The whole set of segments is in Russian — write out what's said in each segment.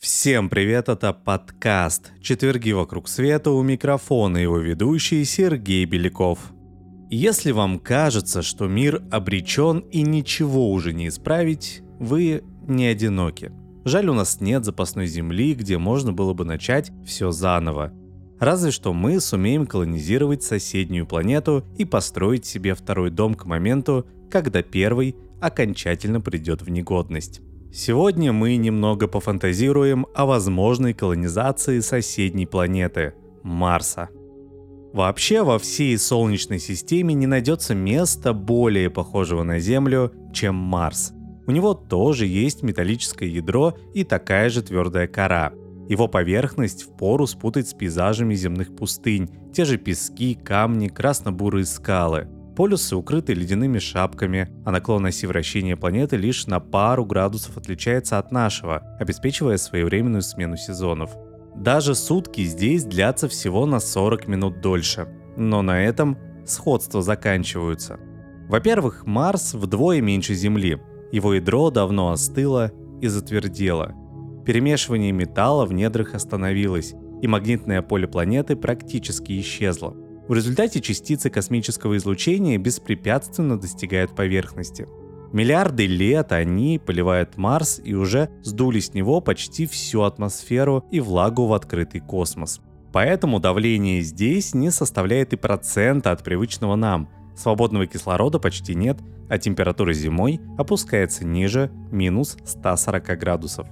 Всем привет, это подкаст «Четверги вокруг света» у микрофона его ведущий Сергей Беляков. Если вам кажется, что мир обречен и ничего уже не исправить, вы не одиноки. Жаль, у нас нет запасной земли, где можно было бы начать все заново. Разве что мы сумеем колонизировать соседнюю планету и построить себе второй дом к моменту, когда первый окончательно придет в негодность. Сегодня мы немного пофантазируем о возможной колонизации соседней планеты – Марса. Вообще во всей Солнечной системе не найдется места более похожего на Землю, чем Марс. У него тоже есть металлическое ядро и такая же твердая кора. Его поверхность впору спутать с пейзажами земных пустынь, те же пески, камни, красно-бурые скалы – Полюсы укрыты ледяными шапками, а наклон оси вращения планеты лишь на пару градусов отличается от нашего, обеспечивая своевременную смену сезонов. Даже сутки здесь длятся всего на 40 минут дольше. Но на этом сходства заканчиваются. Во-первых, Марс вдвое меньше Земли. Его ядро давно остыло и затвердело. Перемешивание металла в недрах остановилось, и магнитное поле планеты практически исчезло. В результате частицы космического излучения беспрепятственно достигают поверхности. Миллиарды лет они поливают Марс и уже сдули с него почти всю атмосферу и влагу в открытый космос. Поэтому давление здесь не составляет и процента от привычного нам. Свободного кислорода почти нет, а температура зимой опускается ниже минус 140 градусов.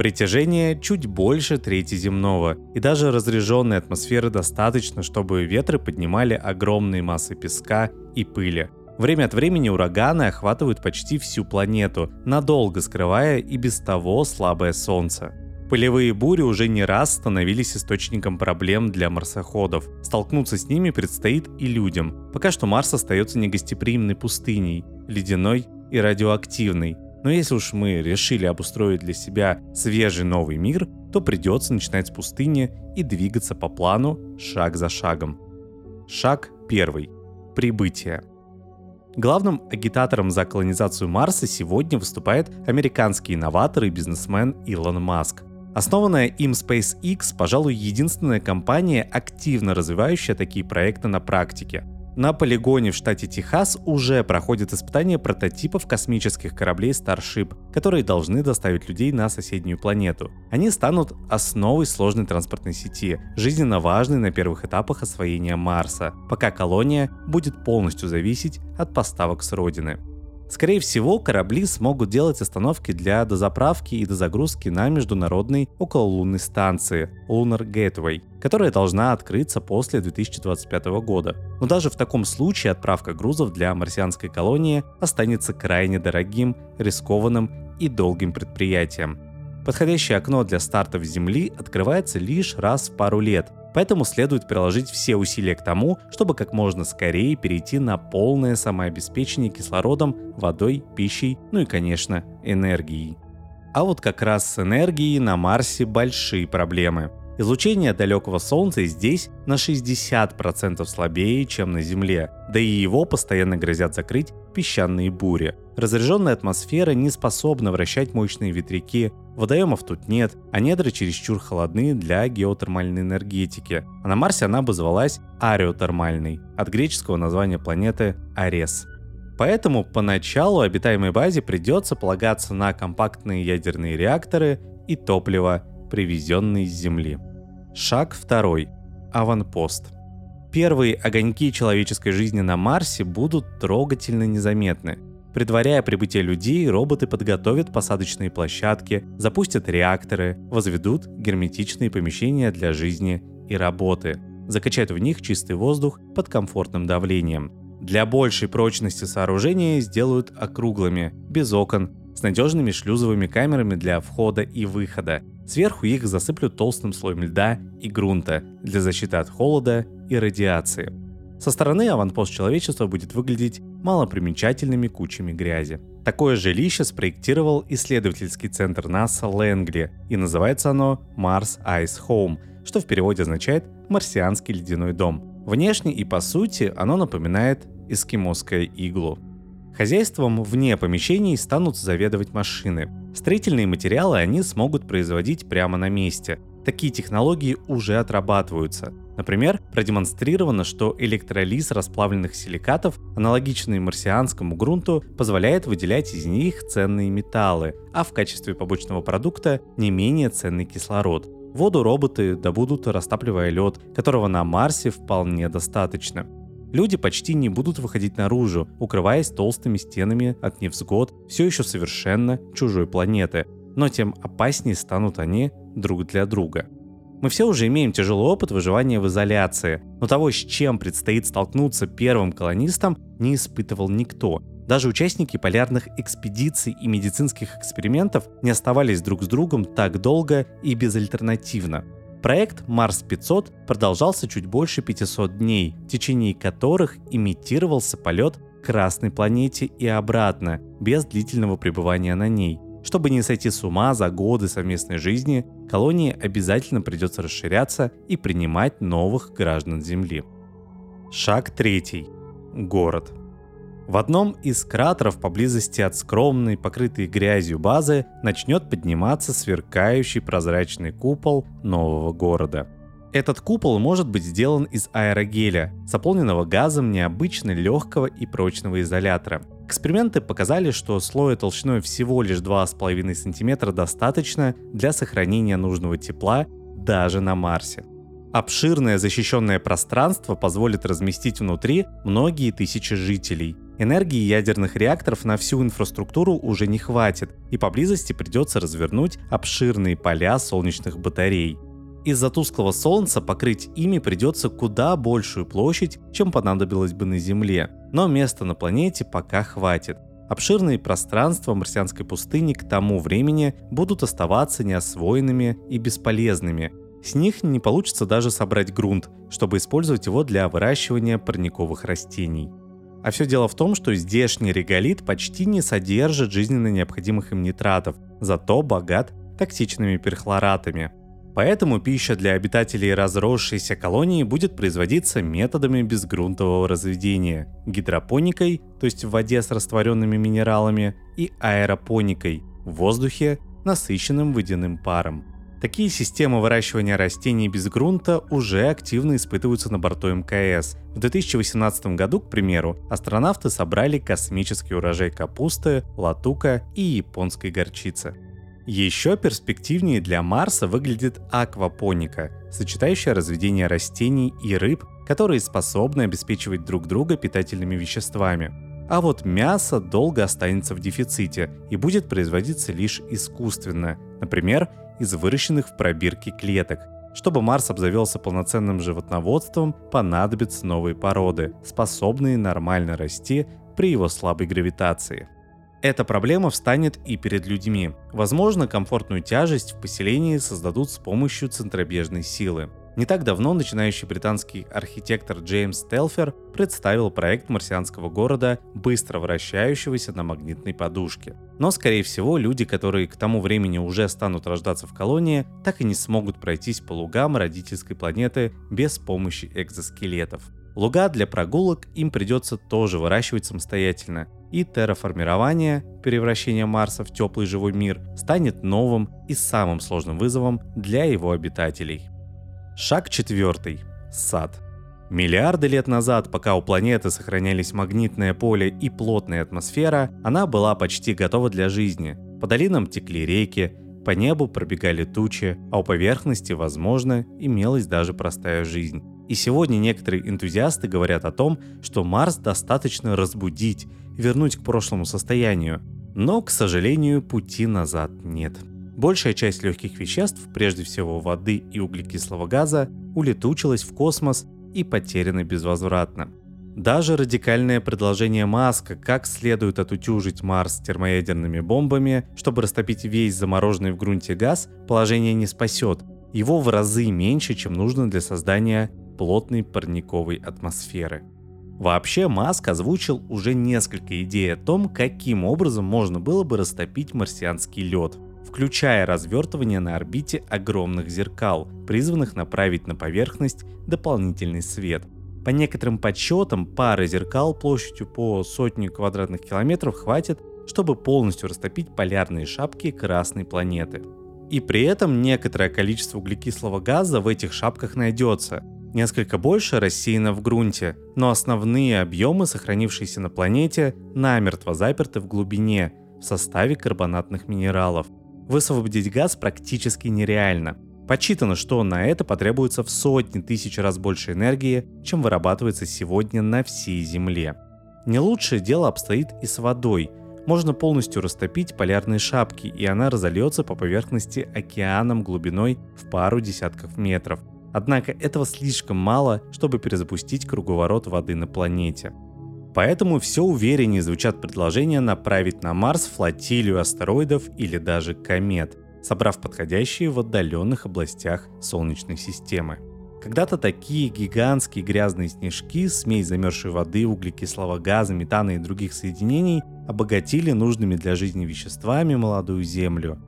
Притяжение чуть больше трети земного, и даже разряженной атмосферы достаточно, чтобы ветры поднимали огромные массы песка и пыли. Время от времени ураганы охватывают почти всю планету, надолго скрывая и без того слабое солнце. Полевые бури уже не раз становились источником проблем для марсоходов. Столкнуться с ними предстоит и людям. Пока что Марс остается негостеприимной пустыней, ледяной и радиоактивной, но если уж мы решили обустроить для себя свежий новый мир, то придется начинать с пустыни и двигаться по плану шаг за шагом. Шаг первый. Прибытие. Главным агитатором за колонизацию Марса сегодня выступает американский инноватор и бизнесмен Илон Маск. Основанная им SpaceX, пожалуй, единственная компания, активно развивающая такие проекты на практике. На полигоне в штате Техас уже проходят испытания прототипов космических кораблей Starship, которые должны доставить людей на соседнюю планету. Они станут основой сложной транспортной сети, жизненно важной на первых этапах освоения Марса, пока колония будет полностью зависеть от поставок с Родины. Скорее всего, корабли смогут делать остановки для дозаправки и дозагрузки на международной окололунной станции Lunar Gateway, которая должна открыться после 2025 года. Но даже в таком случае отправка грузов для марсианской колонии останется крайне дорогим, рискованным и долгим предприятием. Подходящее окно для стартов Земли открывается лишь раз в пару лет, Поэтому следует приложить все усилия к тому, чтобы как можно скорее перейти на полное самообеспечение кислородом, водой, пищей, ну и, конечно, энергией. А вот как раз с энергией на Марсе большие проблемы. Излучение далекого Солнца здесь на 60% слабее, чем на Земле, да и его постоянно грозят закрыть песчаные бури. Разряженная атмосфера не способна вращать мощные ветряки, водоемов тут нет, а недра чересчур холодны для геотермальной энергетики. А на Марсе она обозвалась ареотермальной, от греческого названия планеты Арес. Поэтому поначалу обитаемой базе придется полагаться на компактные ядерные реакторы и топливо, привезенные с Земли. Шаг второй. Аванпост. Первые огоньки человеческой жизни на Марсе будут трогательно незаметны. Предваряя прибытие людей, роботы подготовят посадочные площадки, запустят реакторы, возведут герметичные помещения для жизни и работы, закачают в них чистый воздух под комфортным давлением. Для большей прочности сооружения сделают округлыми, без окон, с надежными шлюзовыми камерами для входа и выхода. Сверху их засыплют толстым слоем льда и грунта для защиты от холода и радиации. Со стороны аванпост человечества будет выглядеть малопримечательными кучами грязи. Такое жилище спроектировал исследовательский центр НАСА Лэнгли, и называется оно Mars Ice Home, что в переводе означает «марсианский ледяной дом». Внешне и по сути оно напоминает эскимосское иглу. Хозяйством вне помещений станут заведовать машины. Строительные материалы они смогут производить прямо на месте. Такие технологии уже отрабатываются. Например, продемонстрировано, что электролиз расплавленных силикатов, аналогичный марсианскому грунту, позволяет выделять из них ценные металлы, а в качестве побочного продукта не менее ценный кислород. Воду роботы добудут, растапливая лед, которого на Марсе вполне достаточно. Люди почти не будут выходить наружу, укрываясь толстыми стенами от невзгод все еще совершенно чужой планеты, но тем опаснее станут они друг для друга – мы все уже имеем тяжелый опыт выживания в изоляции, но того, с чем предстоит столкнуться первым колонистам, не испытывал никто. Даже участники полярных экспедиций и медицинских экспериментов не оставались друг с другом так долго и безальтернативно. Проект Марс-500 продолжался чуть больше 500 дней, в течение которых имитировался полет к Красной планете и обратно, без длительного пребывания на ней – чтобы не сойти с ума за годы совместной жизни, колонии обязательно придется расширяться и принимать новых граждан Земли. Шаг третий. Город. В одном из кратеров поблизости от скромной, покрытой грязью базы начнет подниматься сверкающий прозрачный купол нового города. Этот купол может быть сделан из аэрогеля, заполненного газом необычно легкого и прочного изолятора – Эксперименты показали, что слоя толщиной всего лишь 2,5 см достаточно для сохранения нужного тепла даже на Марсе. Обширное защищенное пространство позволит разместить внутри многие тысячи жителей. Энергии ядерных реакторов на всю инфраструктуру уже не хватит, и поблизости придется развернуть обширные поля солнечных батарей – из-за тусклого солнца покрыть ими придется куда большую площадь, чем понадобилось бы на Земле. Но места на планете пока хватит. Обширные пространства марсианской пустыни к тому времени будут оставаться неосвоенными и бесполезными. С них не получится даже собрать грунт, чтобы использовать его для выращивания парниковых растений. А все дело в том, что здешний реголит почти не содержит жизненно необходимых им нитратов, зато богат токсичными перхлоратами. Поэтому пища для обитателей разросшейся колонии будет производиться методами безгрунтового разведения, гидропоникой, то есть в воде с растворенными минералами, и аэропоникой, в воздухе, насыщенным водяным паром. Такие системы выращивания растений без грунта уже активно испытываются на борту МКС. В 2018 году, к примеру, астронавты собрали космический урожай капусты, латука и японской горчицы. Еще перспективнее для Марса выглядит аквапоника, сочетающая разведение растений и рыб, которые способны обеспечивать друг друга питательными веществами. А вот мясо долго останется в дефиците и будет производиться лишь искусственно, например, из выращенных в пробирке клеток. Чтобы Марс обзавелся полноценным животноводством, понадобятся новые породы, способные нормально расти при его слабой гравитации. Эта проблема встанет и перед людьми. Возможно, комфортную тяжесть в поселении создадут с помощью центробежной силы. Не так давно начинающий британский архитектор Джеймс Телфер представил проект марсианского города, быстро вращающегося на магнитной подушке. Но, скорее всего, люди, которые к тому времени уже станут рождаться в колонии, так и не смогут пройтись по лугам родительской планеты без помощи экзоскелетов. Луга для прогулок им придется тоже выращивать самостоятельно, и терраформирование, превращение Марса в теплый живой мир, станет новым и самым сложным вызовом для его обитателей. Шаг четвертый. Сад. Миллиарды лет назад, пока у планеты сохранялись магнитное поле и плотная атмосфера, она была почти готова для жизни. По долинам текли реки, по небу пробегали тучи, а у поверхности, возможно, имелась даже простая жизнь. И сегодня некоторые энтузиасты говорят о том, что Марс достаточно разбудить, вернуть к прошлому состоянию. Но, к сожалению, пути назад нет. Большая часть легких веществ, прежде всего воды и углекислого газа, улетучилась в космос и потеряны безвозвратно. Даже радикальное предложение Маска, как следует отутюжить Марс термоядерными бомбами, чтобы растопить весь замороженный в грунте газ, положение не спасет. Его в разы меньше, чем нужно для создания плотной парниковой атмосферы. Вообще Маск озвучил уже несколько идей о том, каким образом можно было бы растопить марсианский лед. включая развертывание на орбите огромных зеркал, призванных направить на поверхность дополнительный свет. По некоторым подсчетам, пары зеркал площадью по сотню квадратных километров хватит, чтобы полностью растопить полярные шапки Красной планеты. И при этом некоторое количество углекислого газа в этих шапках найдется. Несколько больше рассеяно в грунте, но основные объемы, сохранившиеся на планете, намертво заперты в глубине в составе карбонатных минералов. Высвободить газ практически нереально. Подсчитано, что на это потребуется в сотни тысяч раз больше энергии, чем вырабатывается сегодня на всей Земле. Не лучшее дело обстоит и с водой. Можно полностью растопить полярные шапки, и она разольется по поверхности океаном глубиной в пару десятков метров. Однако этого слишком мало, чтобы перезапустить круговорот воды на планете. Поэтому все увереннее звучат предложения направить на Марс флотилию астероидов или даже комет, собрав подходящие в отдаленных областях Солнечной системы. Когда-то такие гигантские грязные снежки, смесь замерзшей воды, углекислого газа, метана и других соединений, обогатили нужными для жизни веществами молодую Землю.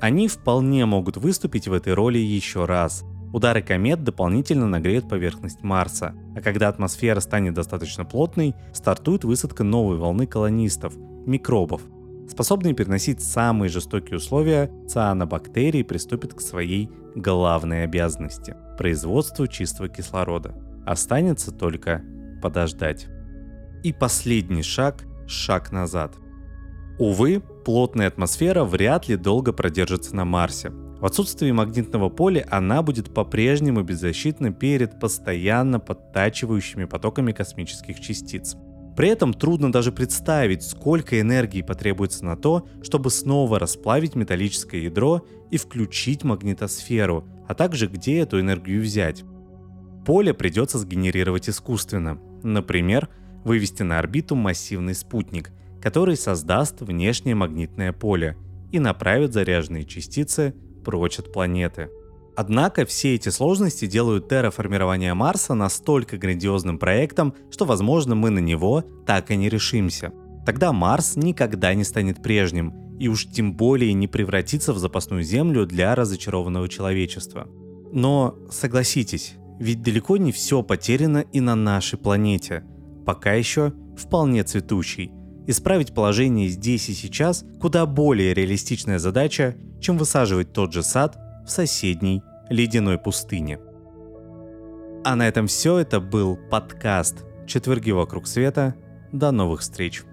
Они вполне могут выступить в этой роли еще раз, Удары комет дополнительно нагреют поверхность Марса, а когда атмосфера станет достаточно плотной, стартует высадка новой волны колонистов – микробов. Способные переносить самые жестокие условия, цианобактерии приступят к своей главной обязанности – производству чистого кислорода. Останется только подождать. И последний шаг – шаг назад. Увы, плотная атмосфера вряд ли долго продержится на Марсе, в отсутствии магнитного поля она будет по-прежнему беззащитна перед постоянно подтачивающими потоками космических частиц. При этом трудно даже представить, сколько энергии потребуется на то, чтобы снова расплавить металлическое ядро и включить магнитосферу, а также где эту энергию взять. Поле придется сгенерировать искусственно. Например, вывести на орбиту массивный спутник, который создаст внешнее магнитное поле и направит заряженные частицы прочь от планеты. Однако все эти сложности делают терраформирование Марса настолько грандиозным проектом, что возможно мы на него так и не решимся. Тогда Марс никогда не станет прежним, и уж тем более не превратится в запасную Землю для разочарованного человечества. Но согласитесь, ведь далеко не все потеряно и на нашей планете. Пока еще вполне цветущий. Исправить положение здесь и сейчас куда более реалистичная задача, чем высаживать тот же сад в соседней ледяной пустыне. А на этом все. Это был подкаст «Четверги вокруг света». До новых встреч!